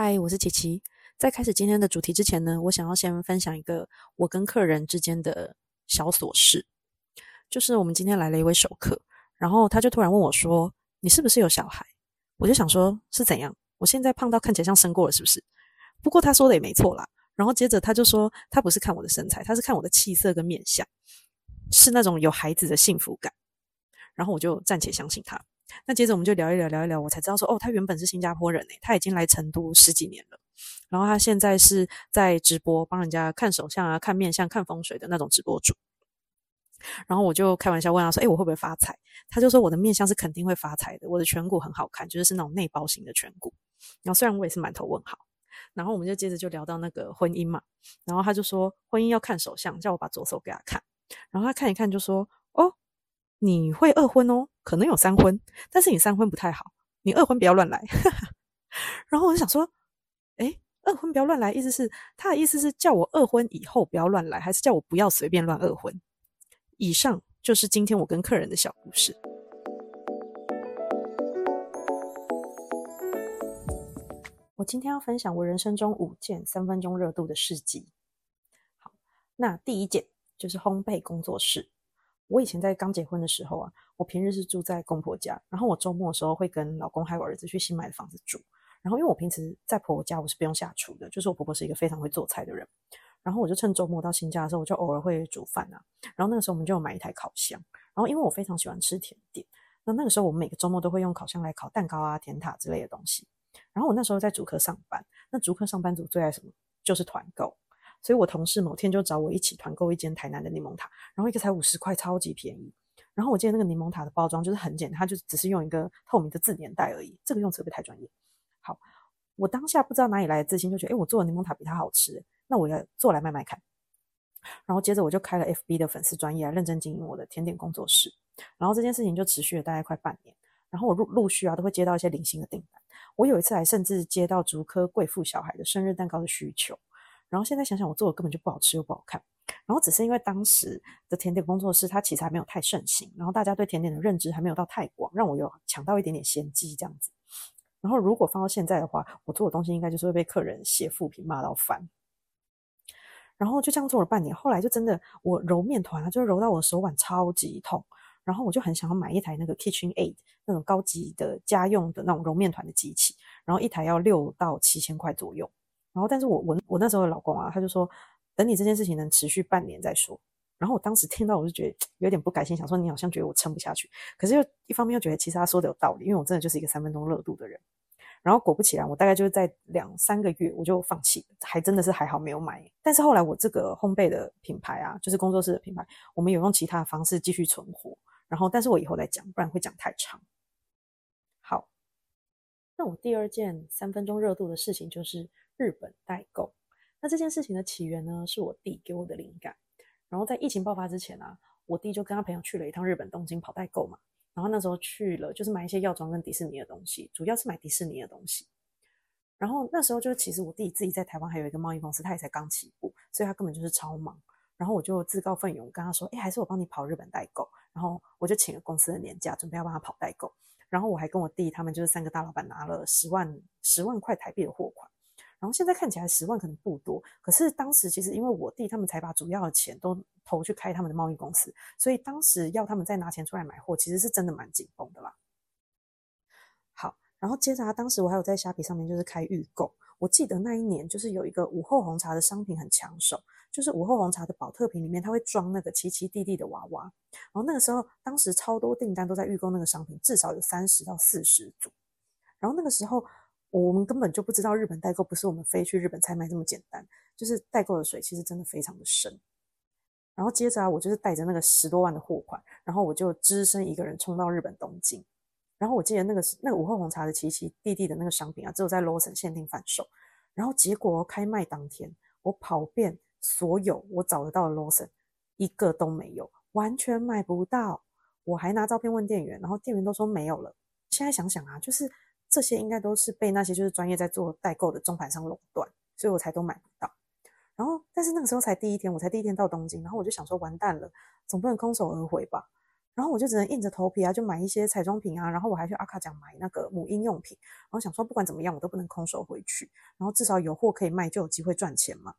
嗨，我是琪琪。在开始今天的主题之前呢，我想要先分享一个我跟客人之间的小琐事。就是我们今天来了一位熟客，然后他就突然问我说：“你是不是有小孩？”我就想说：“是怎样？我现在胖到看起来像生过了，是不是？”不过他说的也没错啦。然后接着他就说：“他不是看我的身材，他是看我的气色跟面相，是那种有孩子的幸福感。”然后我就暂且相信他。那接着我们就聊一聊，聊一聊，我才知道说，哦，他原本是新加坡人诶，他已经来成都十几年了，然后他现在是在直播帮人家看手相啊、看面相、看风水的那种直播主。然后我就开玩笑问他说，哎，我会不会发财？他就说我的面相是肯定会发财的，我的颧骨很好看，就是是那种内包型的颧骨。然后虽然我也是满头问号，然后我们就接着就聊到那个婚姻嘛，然后他就说婚姻要看手相，叫我把左手给他看，然后他看一看就说，哦。你会二婚哦，可能有三婚，但是你三婚不太好，你二婚不要乱来。然后我就想说，哎，二婚不要乱来，意思是他的意思是叫我二婚以后不要乱来，还是叫我不要随便乱二婚？以上就是今天我跟客人的小故事。我今天要分享我人生中五件三分钟热度的事迹。好，那第一件就是烘焙工作室。我以前在刚结婚的时候啊，我平日是住在公婆家，然后我周末的时候会跟老公还有儿子去新买的房子住。然后因为我平时在婆婆家我是不用下厨的，就是我婆婆是一个非常会做菜的人。然后我就趁周末到新家的时候，我就偶尔会煮饭啊。然后那个时候我们就买一台烤箱。然后因为我非常喜欢吃甜点，那那个时候我们每个周末都会用烤箱来烤蛋糕啊、甜塔之类的东西。然后我那时候在主科上班，那主科上班族最爱什么？就是团购。所以我同事某天就找我一起团购一间台南的柠檬塔，然后一个才五十块，超级便宜。然后我记得那个柠檬塔的包装就是很简单，它就只是用一个透明的自粘袋而已。这个用词不太专业。好，我当下不知道哪里来的自信，就觉得哎，我做的柠檬塔比它好吃，那我要做来卖卖看。然后接着我就开了 FB 的粉丝专业，认真经营我的甜点工作室。然后这件事情就持续了大概快半年。然后我陆陆续啊都会接到一些零星的订单。我有一次还甚至接到竹科贵妇小孩的生日蛋糕的需求。然后现在想想，我做的根本就不好吃又不好看。然后只是因为当时的甜点工作室它其实还没有太盛行，然后大家对甜点的认知还没有到太广，让我有抢到一点点先机这样子。然后如果放到现在的话，我做的东西应该就是会被客人写负评骂到翻。然后就这样做了半年，后来就真的我揉面团啊，就揉到我的手腕超级痛。然后我就很想要买一台那个 Kitchen Aid 那种高级的家用的那种揉面团的机器，然后一台要六到七千块左右。然后，但是我我我那时候的老公啊，他就说，等你这件事情能持续半年再说。然后我当时听到，我就觉得有点不甘心，想说你好像觉得我撑不下去。可是又一方面又觉得，其实他说的有道理，因为我真的就是一个三分钟热度的人。然后果不其然，我大概就是在两三个月我就放弃了，还真的是还好没有买。但是后来我这个烘焙的品牌啊，就是工作室的品牌，我们有用其他的方式继续存活。然后，但是我以后再讲，不然会讲太长。那我第二件三分钟热度的事情就是。日本代购，那这件事情的起源呢，是我弟给我的灵感。然后在疫情爆发之前啊，我弟就跟他朋友去了一趟日本东京跑代购嘛。然后那时候去了，就是买一些药妆跟迪士尼的东西，主要是买迪士尼的东西。然后那时候就其实我弟自己在台湾还有一个贸易公司，他也才刚起步，所以他根本就是超忙。然后我就自告奋勇跟他说：“哎，还是我帮你跑日本代购。”然后我就请了公司的年假，准备要帮他跑代购。然后我还跟我弟他们就是三个大老板拿了十万十万块台币的货款。然后现在看起来十万可能不多，可是当时其实因为我弟他们才把主要的钱都投去开他们的贸易公司，所以当时要他们再拿钱出来买货，其实是真的蛮紧绷的啦。好，然后接着啊，当时我还有在虾皮上面就是开预购，我记得那一年就是有一个午后红茶的商品很抢手，就是午后红茶的保特瓶里面它会装那个奇奇弟弟的娃娃，然后那个时候当时超多订单都在预购那个商品，至少有三十到四十组，然后那个时候。我们根本就不知道日本代购不是我们飞去日本才买这么简单，就是代购的水其实真的非常的深。然后接着啊，我就是带着那个十多万的货款，然后我就只身一个人冲到日本东京。然后我记得那个是那个午后红茶的奇奇弟弟的那个商品啊，只有在 Lawson 限定贩售。然后结果开卖当天，我跑遍所有我找得到的 Lawson，一个都没有，完全买不到。我还拿照片问店员，然后店员都说没有了。现在想想啊，就是。这些应该都是被那些就是专业在做代购的中盘商垄断，所以我才都买不到。然后，但是那个时候才第一天，我才第一天到东京，然后我就想说，完蛋了，总不能空手而回吧。然后我就只能硬着头皮啊，就买一些彩妆品啊，然后我还去阿卡奖买那个母婴用品，然后想说不管怎么样，我都不能空手回去，然后至少有货可以卖，就有机会赚钱嘛。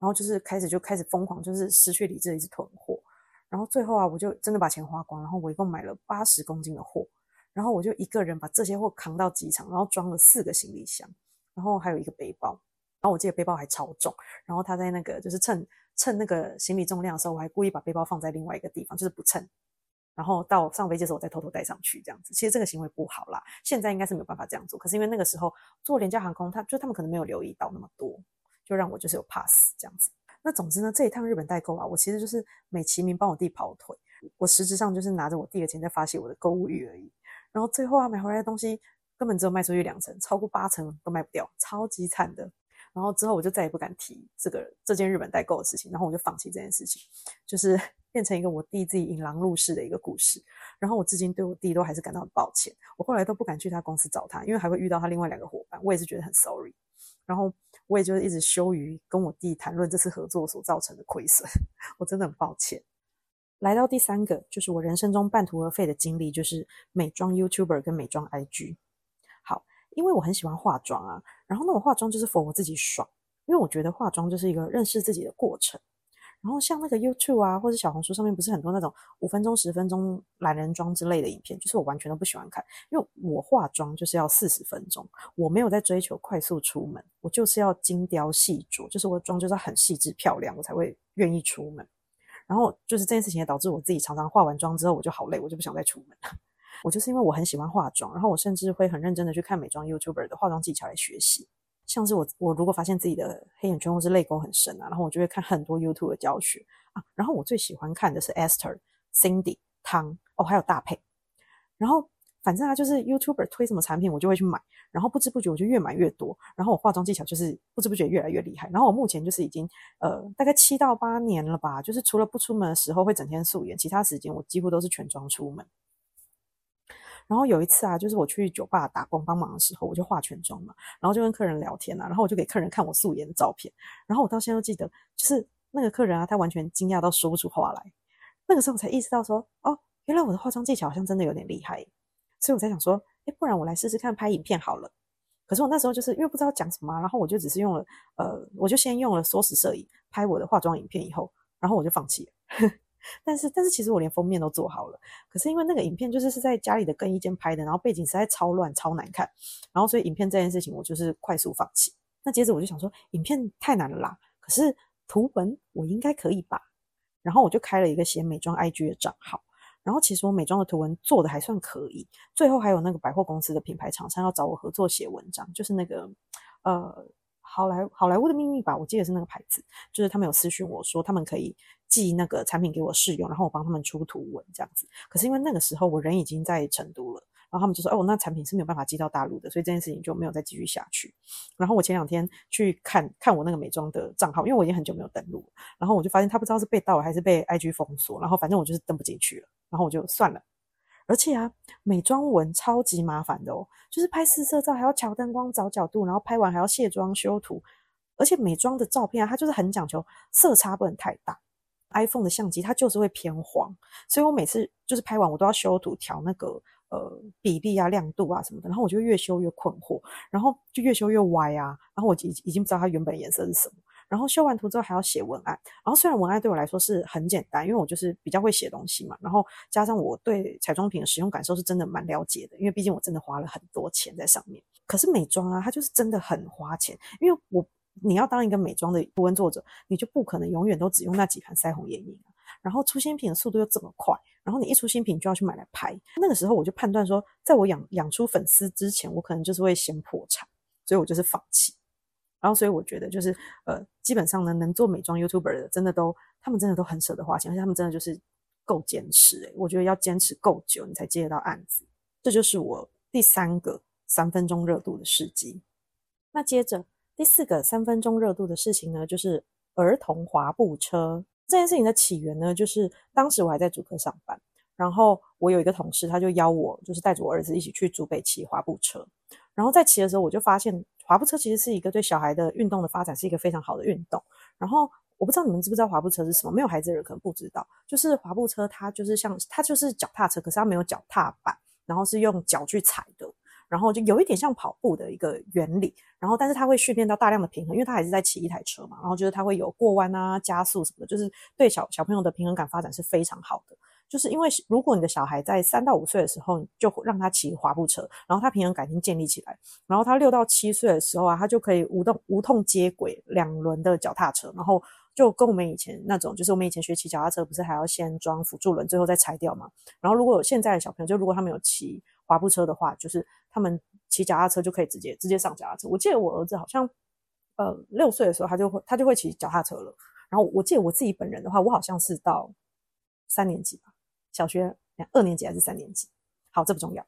然后就是开始就开始疯狂，就是失去理智，一直囤货。然后最后啊，我就真的把钱花光，然后我一共买了八十公斤的货，然后我就一个人把这些货扛到机场，然后装了四个行李箱，然后还有一个背包。然后我记得背包还超重，然后他在那个就是称称那个行李重量的时候，我还故意把背包放在另外一个地方，就是不称。然后到上飞机的时候，我再偷偷带上去，这样子。其实这个行为不好啦，现在应该是没有办法这样做。可是因为那个时候做廉价航空，他就他们可能没有留意到那么多，就让我就是有 pass 这样子。那总之呢，这一趟日本代购啊，我其实就是美其名帮我弟跑腿，我实质上就是拿着我弟的钱在发泄我的购物欲而已。然后最后啊，买回来的东西根本只有卖出去两成，超过八成都卖不掉，超级惨的。然后之后我就再也不敢提这个这件日本代购的事情，然后我就放弃这件事情，就是 变成一个我弟自己引狼入室的一个故事。然后我至今对我弟都还是感到很抱歉，我后来都不敢去他公司找他，因为还会遇到他另外两个伙伴，我也是觉得很 sorry。然后我也就是一直羞于跟我弟谈论这次合作所造成的亏损，我真的很抱歉。来到第三个，就是我人生中半途而废的经历，就是美妆 YouTuber 跟美妆 IG。好因为我很喜欢化妆啊，然后那我化妆就是 for 我自己爽，因为我觉得化妆就是一个认识自己的过程。然后像那个 YouTube 啊，或者小红书上面不是很多那种五分钟、十分钟懒人妆之类的影片，就是我完全都不喜欢看，因为我化妆就是要四十分钟，我没有在追求快速出门，我就是要精雕细琢，就是我的妆就是要很细致漂亮，我才会愿意出门。然后就是这件事情也导致我自己常常化完妆之后我就好累，我就不想再出门了。我就是因为我很喜欢化妆，然后我甚至会很认真的去看美妆 YouTuber 的化妆技巧来学习。像是我，我如果发现自己的黑眼圈或是泪沟很深啊，然后我就会看很多 YouTube 的教学啊。然后我最喜欢看的是 Esther、Cindy、汤哦，还有大配。然后反正啊，就是 YouTuber 推什么产品，我就会去买。然后不知不觉我就越买越多。然后我化妆技巧就是不知不觉越来越厉害。然后我目前就是已经呃大概七到八年了吧，就是除了不出门的时候会整天素颜，其他时间我几乎都是全妆出门。然后有一次啊，就是我去酒吧打工帮忙的时候，我就化全妆嘛，然后就跟客人聊天啊，然后我就给客人看我素颜的照片，然后我到现在都记得，就是那个客人啊，他完全惊讶到说不出话来。那个时候我才意识到说，哦，原来我的化妆技巧好像真的有点厉害，所以我才想说，哎，不然我来试试看拍影片好了。可是我那时候就是因为不知道讲什么，然后我就只是用了，呃，我就先用了缩时摄影拍我的化妆影片，以后，然后我就放弃了。但是，但是其实我连封面都做好了，可是因为那个影片就是是在家里的更衣间拍的，然后背景实在超乱、超难看，然后所以影片这件事情我就是快速放弃。那接着我就想说，影片太难了啦，可是图文我应该可以吧？然后我就开了一个写美妆 IG 的账号，然后其实我美妆的图文做的还算可以。最后还有那个百货公司的品牌厂商要找我合作写文章，就是那个呃。好莱好莱坞的秘密吧，我记得是那个牌子，就是他们有私讯我说他们可以寄那个产品给我试用，然后我帮他们出图文这样子。可是因为那个时候我人已经在成都了，然后他们就说哦，那产品是没有办法寄到大陆的，所以这件事情就没有再继续下去。然后我前两天去看看我那个美妆的账号，因为我已经很久没有登录，然后我就发现他不知道是被盗了还是被 IG 封锁，然后反正我就是登不进去了，然后我就算了。而且啊，美妆文超级麻烦的哦，就是拍四色照还要调灯光、找角度，然后拍完还要卸妆修图。而且美妆的照片啊，它就是很讲求色差不能太大。iPhone 的相机它就是会偏黄，所以我每次就是拍完我都要修图调那个呃比例啊、亮度啊什么的，然后我就越修越困惑，然后就越修越歪啊，然后我已已经不知道它原本颜色是什么。然后修完图之后还要写文案，然后虽然文案对我来说是很简单，因为我就是比较会写东西嘛，然后加上我对彩妆品的使用感受是真的蛮了解的，因为毕竟我真的花了很多钱在上面。可是美妆啊，它就是真的很花钱，因为我你要当一个美妆的图文作者，你就不可能永远都只用那几盘腮红眼影。然后出新品的速度又这么快，然后你一出新品就要去买来拍，那个时候我就判断说，在我养养出粉丝之前，我可能就是会先破产，所以我就是放弃。然后，所以我觉得就是，呃，基本上呢，能做美妆 YouTuber 的，真的都，他们真的都很舍得花钱，而且他们真的就是够坚持。诶我觉得要坚持够久，你才接得到案子。这就是我第三个三分钟热度的事迹。那接着第四个三分钟热度的事情呢，就是儿童滑步车这件事情的起源呢，就是当时我还在主科上班，然后我有一个同事，他就邀我，就是带着我儿子一起去竹北骑滑步车。然后在骑的时候，我就发现。滑步车其实是一个对小孩的运动的发展是一个非常好的运动。然后我不知道你们知不知道滑步车是什么？没有孩子的人可能不知道，就是滑步车，它就是像它就是脚踏车，可是它没有脚踏板，然后是用脚去踩的，然后就有一点像跑步的一个原理，然后但是它会训练到大量的平衡，因为它还是在骑一台车嘛，然后就是它会有过弯啊、加速什么的，就是对小小朋友的平衡感发展是非常好的。就是因为如果你的小孩在三到五岁的时候就让他骑滑步车，然后他平衡感已经建立起来，然后他六到七岁的时候啊，他就可以无动无痛接轨两轮的脚踏车，然后就跟我们以前那种，就是我们以前学骑脚踏车不是还要先装辅助轮，最后再拆掉嘛？然后如果有现在的小朋友，就如果他们有骑滑步车的话，就是他们骑脚踏车就可以直接直接上脚踏车。我记得我儿子好像呃六岁的时候他就会他就会骑脚踏车了，然后我记得我自己本人的话，我好像是到三年级吧。小学二年级还是三年级？好，这不重要。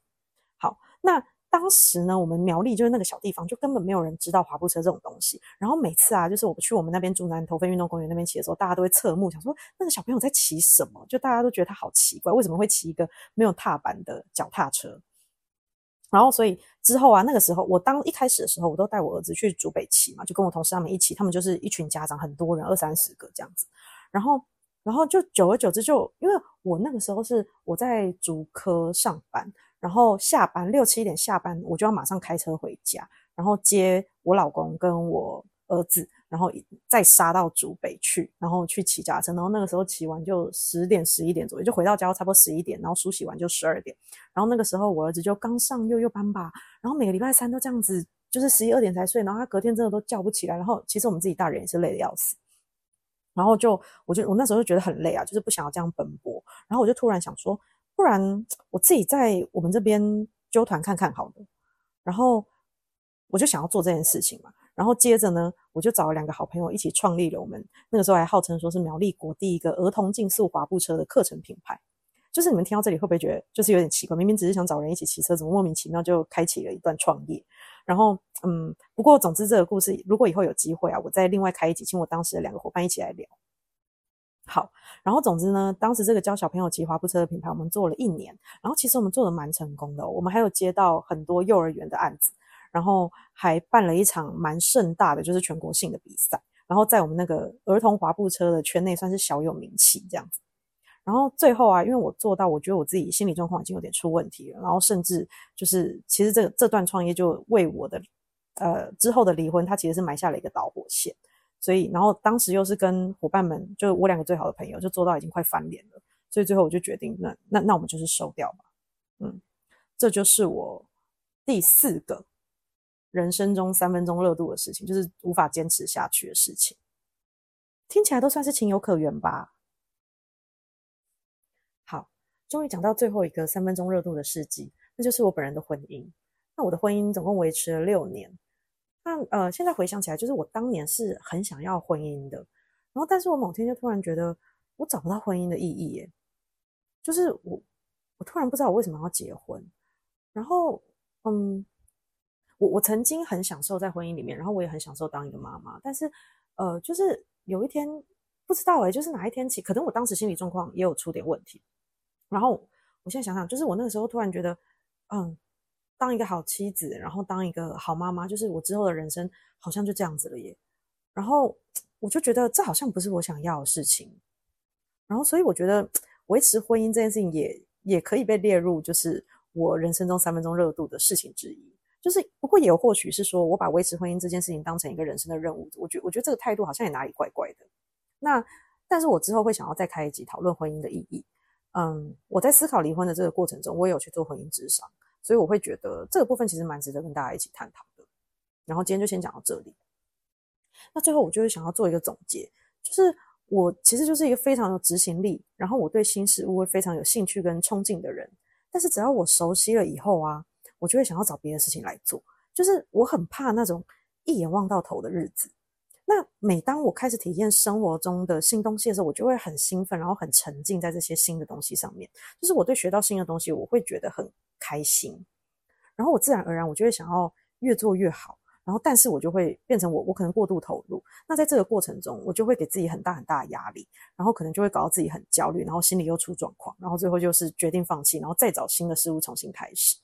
好，那当时呢，我们苗栗就是那个小地方，就根本没有人知道滑步车这种东西。然后每次啊，就是我去我们那边竹南头分运动公园那边骑的时候，大家都会侧目，想说那个小朋友在骑什么？就大家都觉得他好奇怪，为什么会骑一个没有踏板的脚踏车？然后，所以之后啊，那个时候我当一开始的时候，我都带我儿子去竹北骑嘛，就跟我同事他们一起，他们就是一群家长，很多人，二三十个这样子。然后。然后就久而久之，就因为我那个时候是我在主科上班，然后下班六七点下班，我就要马上开车回家，然后接我老公跟我儿子，然后再杀到竹北去，然后去骑脚踏车。然后那个时候骑完就十点十一点左右，就回到家差不多十一点，然后梳洗完就十二点。然后那个时候我儿子就刚上幼幼班吧，然后每个礼拜三都这样子，就是十一二点才睡，然后他隔天真的都叫不起来。然后其实我们自己大人也是累得要死。然后就，我就我那时候就觉得很累啊，就是不想要这样奔波。然后我就突然想说，不然我自己在我们这边揪团看看好了。然后我就想要做这件事情嘛。然后接着呢，我就找了两个好朋友一起创立了我们那个时候还号称说是苗栗国第一个儿童竞速滑步车的课程品牌。就是你们听到这里会不会觉得就是有点奇怪？明明只是想找人一起骑车，怎么莫名其妙就开启了一段创业？然后，嗯，不过总之这个故事，如果以后有机会啊，我再另外开一集，请我当时的两个伙伴一起来聊。好，然后总之呢，当时这个教小朋友骑滑步车的品牌，我们做了一年，然后其实我们做的蛮成功的，我们还有接到很多幼儿园的案子，然后还办了一场蛮盛大的，就是全国性的比赛，然后在我们那个儿童滑步车的圈内算是小有名气这样子。然后最后啊，因为我做到，我觉得我自己心理状况已经有点出问题了。然后甚至就是，其实这这段创业就为我的呃之后的离婚，它其实是埋下了一个导火线。所以，然后当时又是跟伙伴们，就我两个最好的朋友，就做到已经快翻脸了。所以最后我就决定，那那那我们就是收掉吧。嗯，这就是我第四个人生中三分钟热度的事情，就是无法坚持下去的事情。听起来都算是情有可原吧。终于讲到最后一个三分钟热度的事迹，那就是我本人的婚姻。那我的婚姻总共维持了六年。那呃，现在回想起来，就是我当年是很想要婚姻的，然后但是我某天就突然觉得我找不到婚姻的意义，耶，就是我我突然不知道我为什么要结婚。然后嗯，我我曾经很享受在婚姻里面，然后我也很享受当一个妈妈，但是呃，就是有一天不知道哎，就是哪一天起，可能我当时心理状况也有出点问题。然后我现在想想，就是我那个时候突然觉得，嗯，当一个好妻子，然后当一个好妈妈，就是我之后的人生好像就这样子了耶。然后我就觉得这好像不是我想要的事情。然后所以我觉得维持婚姻这件事情也也可以被列入，就是我人生中三分钟热度的事情之一。就是不过也或许是说我把维持婚姻这件事情当成一个人生的任务，我觉我觉得这个态度好像也哪里怪怪的。那但是我之后会想要再开一集讨论婚姻的意义。嗯，我在思考离婚的这个过程中，我也有去做婚姻智商，所以我会觉得这个部分其实蛮值得跟大家一起探讨的。然后今天就先讲到这里。那最后我就是想要做一个总结，就是我其实就是一个非常有执行力，然后我对新事物会非常有兴趣跟冲劲的人。但是只要我熟悉了以后啊，我就会想要找别的事情来做，就是我很怕那种一眼望到头的日子。那每当我开始体验生活中的新东西的时候，我就会很兴奋，然后很沉浸在这些新的东西上面。就是我对学到新的东西，我会觉得很开心，然后我自然而然我就会想要越做越好。然后，但是我就会变成我，我可能过度投入。那在这个过程中，我就会给自己很大很大的压力，然后可能就会搞到自己很焦虑，然后心里又出状况，然后最后就是决定放弃，然后再找新的事物重新开始。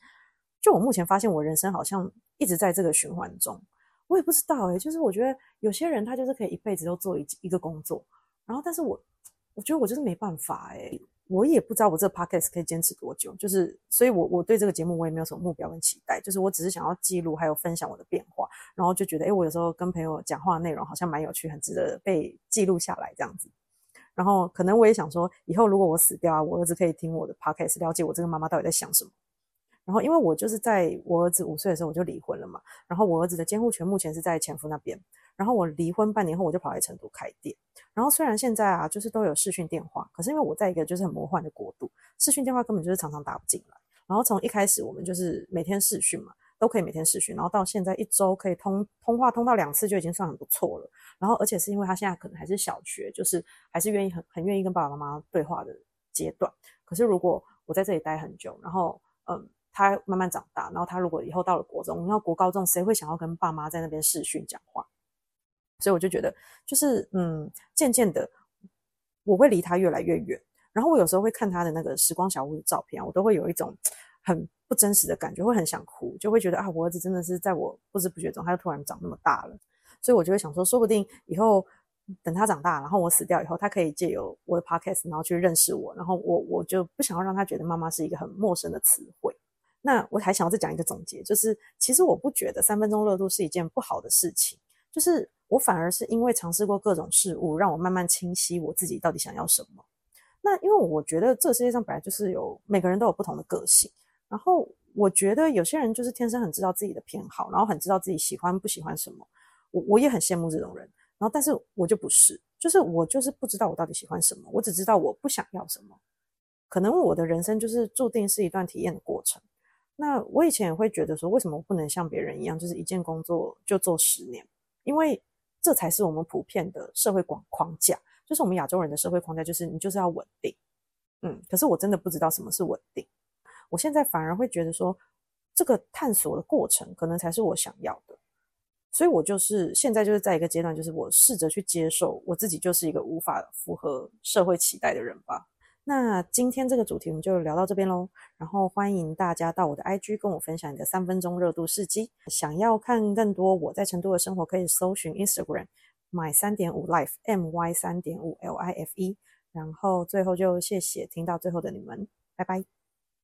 就我目前发现，我人生好像一直在这个循环中。我也不知道哎，就是我觉得有些人他就是可以一辈子都做一一个工作，然后但是我我觉得我就是没办法哎。我也不知道我这个 podcast 可以坚持多久，就是，所以我我对这个节目我也没有什么目标跟期待，就是我只是想要记录还有分享我的变化，然后就觉得，哎，我有时候跟朋友讲话内容好像蛮有趣，很值得被记录下来这样子。然后可能我也想说，以后如果我死掉啊，我儿子可以听我的 podcast，了解我这个妈妈到底在想什么。然后因为我就是在我儿子五岁的时候我就离婚了嘛，然后我儿子的监护权目前是在前夫那边。然后我离婚半年后，我就跑来成都开店。然后虽然现在啊，就是都有视讯电话，可是因为我在一个就是很魔幻的国度，视讯电话根本就是常常打不进来。然后从一开始我们就是每天视讯嘛，都可以每天视讯，然后到现在一周可以通通话通到两次就已经算很不错了。然后而且是因为他现在可能还是小学，就是还是愿意很很愿意跟爸爸妈妈对话的阶段。可是如果我在这里待很久，然后嗯，他慢慢长大，然后他如果以后到了国中，你要国高中，谁会想要跟爸妈在那边视讯讲话？所以我就觉得，就是嗯，渐渐的，我会离他越来越远。然后我有时候会看他的那个时光小屋的照片，我都会有一种 很不真实的感觉，会很想哭，就会觉得啊，我儿子真的是在我不知不觉中，他就突然长那么大了。所以我就会想说，说不定以后等他长大，然后我死掉以后，他可以借由我的 podcast，然后去认识我。然后我我就不想要让他觉得妈妈是一个很陌生的词汇。那我还想要再讲一个总结，就是其实我不觉得三分钟热度是一件不好的事情，就是。我反而是因为尝试过各种事物，让我慢慢清晰我自己到底想要什么。那因为我觉得这世界上本来就是有每个人都有不同的个性，然后我觉得有些人就是天生很知道自己的偏好，然后很知道自己喜欢不喜欢什么。我我也很羡慕这种人，然后但是我就不是，就是我就是不知道我到底喜欢什么，我只知道我不想要什么。可能我的人生就是注定是一段体验的过程。那我以前也会觉得说，为什么我不能像别人一样，就是一件工作就做十年？因为这才是我们普遍的社会广框架，就是我们亚洲人的社会框架，就是你就是要稳定，嗯。可是我真的不知道什么是稳定，我现在反而会觉得说，这个探索的过程可能才是我想要的，所以我就是现在就是在一个阶段，就是我试着去接受我自己就是一个无法符合社会期待的人吧。那今天这个主题我们就聊到这边喽，然后欢迎大家到我的 IG 跟我分享你的三分钟热度事迹。想要看更多我在成都的生活，可以搜寻 Instagram my 三点五 life m y 三点五 l i f e。然后最后就谢谢听到最后的你们，拜拜。